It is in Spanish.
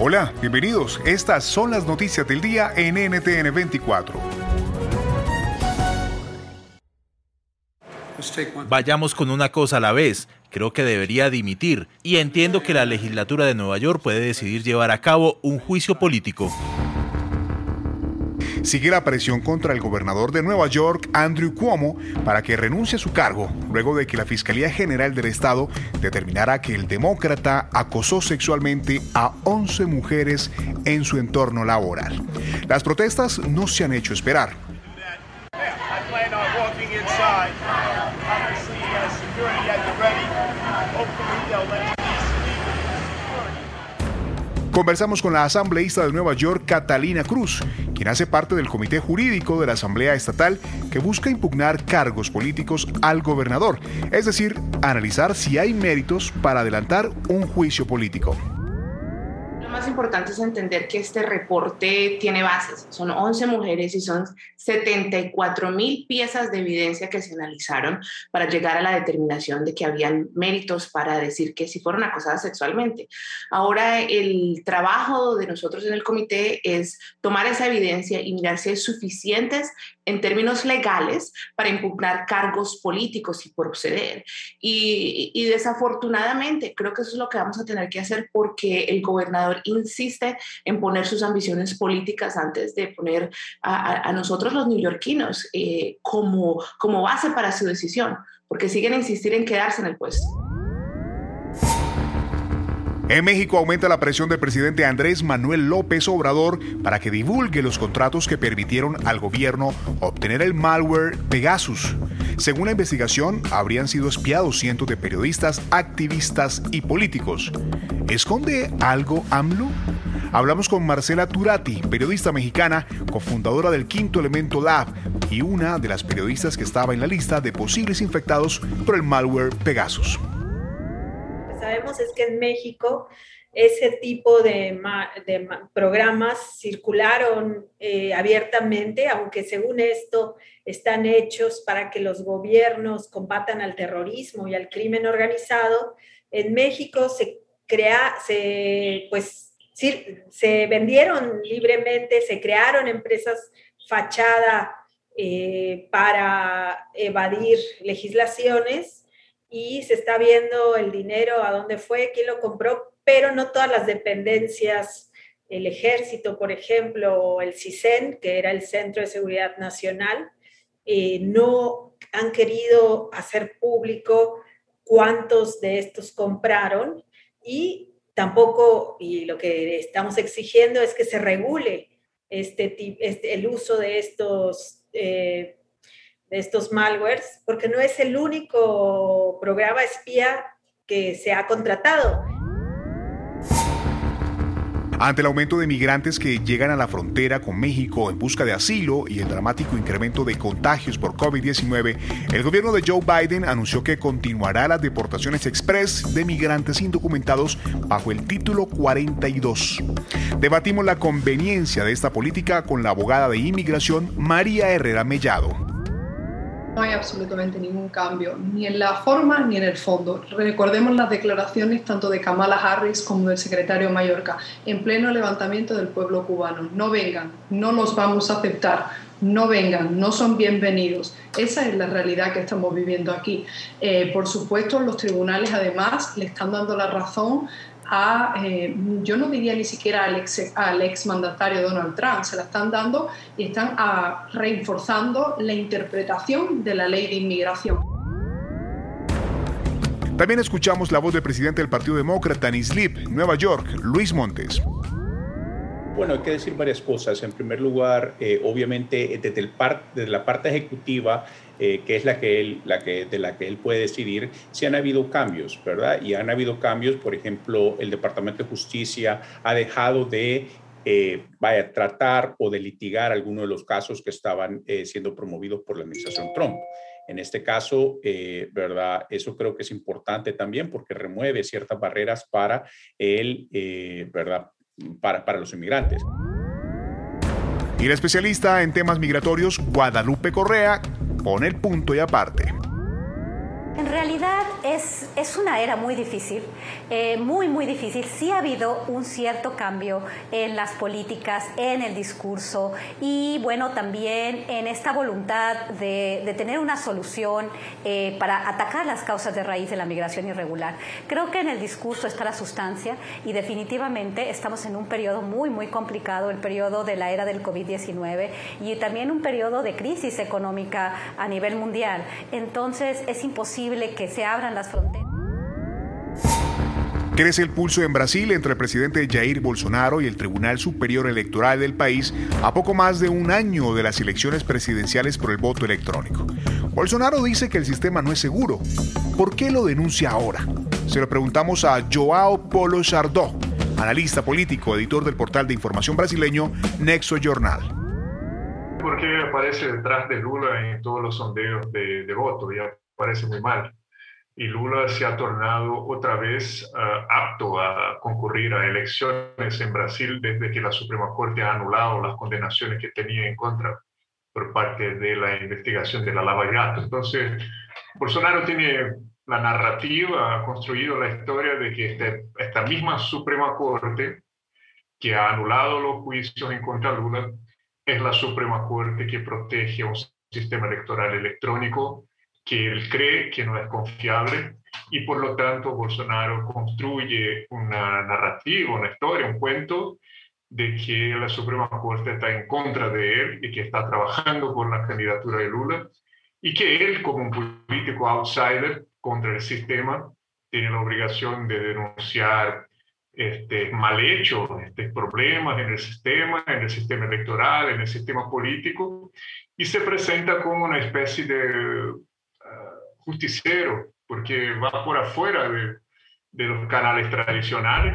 Hola, bienvenidos. Estas son las noticias del día en NTN 24. Vayamos con una cosa a la vez. Creo que debería dimitir y entiendo que la legislatura de Nueva York puede decidir llevar a cabo un juicio político. Sigue la presión contra el gobernador de Nueva York, Andrew Cuomo, para que renuncie a su cargo, luego de que la Fiscalía General del Estado determinara que el demócrata acosó sexualmente a 11 mujeres en su entorno laboral. Las protestas no se han hecho esperar. Conversamos con la asambleísta de Nueva York, Catalina Cruz, quien hace parte del comité jurídico de la Asamblea Estatal que busca impugnar cargos políticos al gobernador, es decir, analizar si hay méritos para adelantar un juicio político más importante es entender que este reporte tiene bases. Son 11 mujeres y son 74 mil piezas de evidencia que se analizaron para llegar a la determinación de que habían méritos para decir que sí fueron acosadas sexualmente. Ahora el trabajo de nosotros en el comité es tomar esa evidencia y mirar si es suficientes en términos legales para impugnar cargos políticos y proceder. Y, y, desafortunadamente creo que eso es lo que vamos a tener que hacer porque el gobernador insiste en poner sus ambiciones políticas antes de poner a, nosotros los neoyorquinos eh, como, como base para su decisión, porque siguen a insistir en quedarse en el puesto. En México aumenta la presión del presidente Andrés Manuel López Obrador para que divulgue los contratos que permitieron al gobierno obtener el malware Pegasus. Según la investigación, habrían sido espiados cientos de periodistas, activistas y políticos. ¿Esconde algo AMLO? Hablamos con Marcela Turati, periodista mexicana, cofundadora del Quinto Elemento Lab y una de las periodistas que estaba en la lista de posibles infectados por el malware Pegasus sabemos es que en México ese tipo de, programas circularon eh, abiertamente, aunque según esto están hechos para que los gobiernos combatan al terrorismo y al crimen organizado. En México se crea, se, pues, se vendieron libremente, se crearon empresas fachada eh, para evadir legislaciones y se está viendo el dinero, a dónde fue, quién lo compró, pero no todas las dependencias, el ejército, por ejemplo, o el CISEN, que era el Centro de Seguridad Nacional, eh, no han querido hacer público cuántos de estos compraron y tampoco, y lo que estamos exigiendo es que se regule este, este el uso de estos eh, de estos malwares, porque no es el único programa espía que se ha contratado. Ante el aumento de migrantes que llegan a la frontera con México en busca de asilo y el dramático incremento de contagios por COVID-19, el gobierno de Joe Biden anunció que continuará las deportaciones express de migrantes indocumentados bajo el título 42. Debatimos la conveniencia de esta política con la abogada de inmigración María Herrera Mellado no hay absolutamente ningún cambio, ni en la forma ni en el fondo. Recordemos las declaraciones tanto de Kamala Harris como del secretario Mallorca, en pleno levantamiento del pueblo cubano. No vengan, no los vamos a aceptar, no vengan, no son bienvenidos. Esa es la realidad que estamos viviendo aquí. Eh, por supuesto, los tribunales además le están dando la razón a, eh, yo no diría ni siquiera al ex, al ex mandatario Donald Trump, se la están dando y están a, ah, reforzando la interpretación de la ley de inmigración. También escuchamos la voz del presidente del Partido Demócrata en Islip, Nueva York, Luis Montes. Bueno, hay que decir varias cosas. En primer lugar, eh, obviamente desde, el desde, la parte ejecutiva, eh, que es la que, él, la que, él puede decidir, sí han habido cambios, ¿verdad? Y han habido cambios, por ejemplo, el Departamento de Justicia ha dejado de eh, tratar o de litigar algunos de los casos que estaban siendo promovidos por la administración Trump. En este caso, ¿verdad? Eso creo que es importante también porque remueve ciertas barreras para el, ¿verdad? Para, los inmigrantes. Y el especialista en temas migratorios, Guadalupe Correa, pone el punto y aparte. En realidad es, es una era muy difícil, eh, muy, muy difícil. Sí ha habido un cierto cambio en las políticas, en el discurso y, bueno, también en esta voluntad de, de tener una solución eh, para atacar las causas de raíz de la migración irregular. Creo que en el discurso está la sustancia y definitivamente estamos en un periodo muy, muy complicado, el periodo de la era del COVID-19 y también un periodo de crisis económica a nivel mundial. Entonces es imposible que se abran las fronteras. Crece el pulso en Brasil entre el presidente Jair Bolsonaro y el Tribunal Superior Electoral del país a poco más de un año de las elecciones presidenciales por el voto electrónico. Bolsonaro dice que el sistema no es seguro. ¿Por qué lo denuncia ahora? Se lo preguntamos a Joao Polo Chardó, analista político, editor del portal de información brasileño Nexo Jornal. ¿Por qué aparece detrás de Lula en todos los sondeos de, de voto? Ya parece muy mal. Y Lula se ha tornado otra vez ah, apto a concurrir a elecciones en Brasil desde que la Suprema Corte ha anulado las condenaciones que tenía en contra por parte de la investigación de la Lava Gato. Entonces, Bolsonaro tiene la narrativa, ha construido la historia de que este, esta misma Suprema Corte que ha anulado los juicios en contra de Lula es la Suprema Corte que protege un sistema electoral electrónico que él cree que no es confiable y por lo tanto Bolsonaro construye una narrativa, una historia, un cuento de que la Suprema Corte está en contra de él y que está trabajando por la candidatura de Lula y que él como un político outsider contra el sistema tiene la obligación de denunciar este, mal hecho, este, problemas en el sistema, en el sistema electoral, en el sistema político, y se presenta como una especie de justiciero, porque va por afuera de, de los canales tradicionales.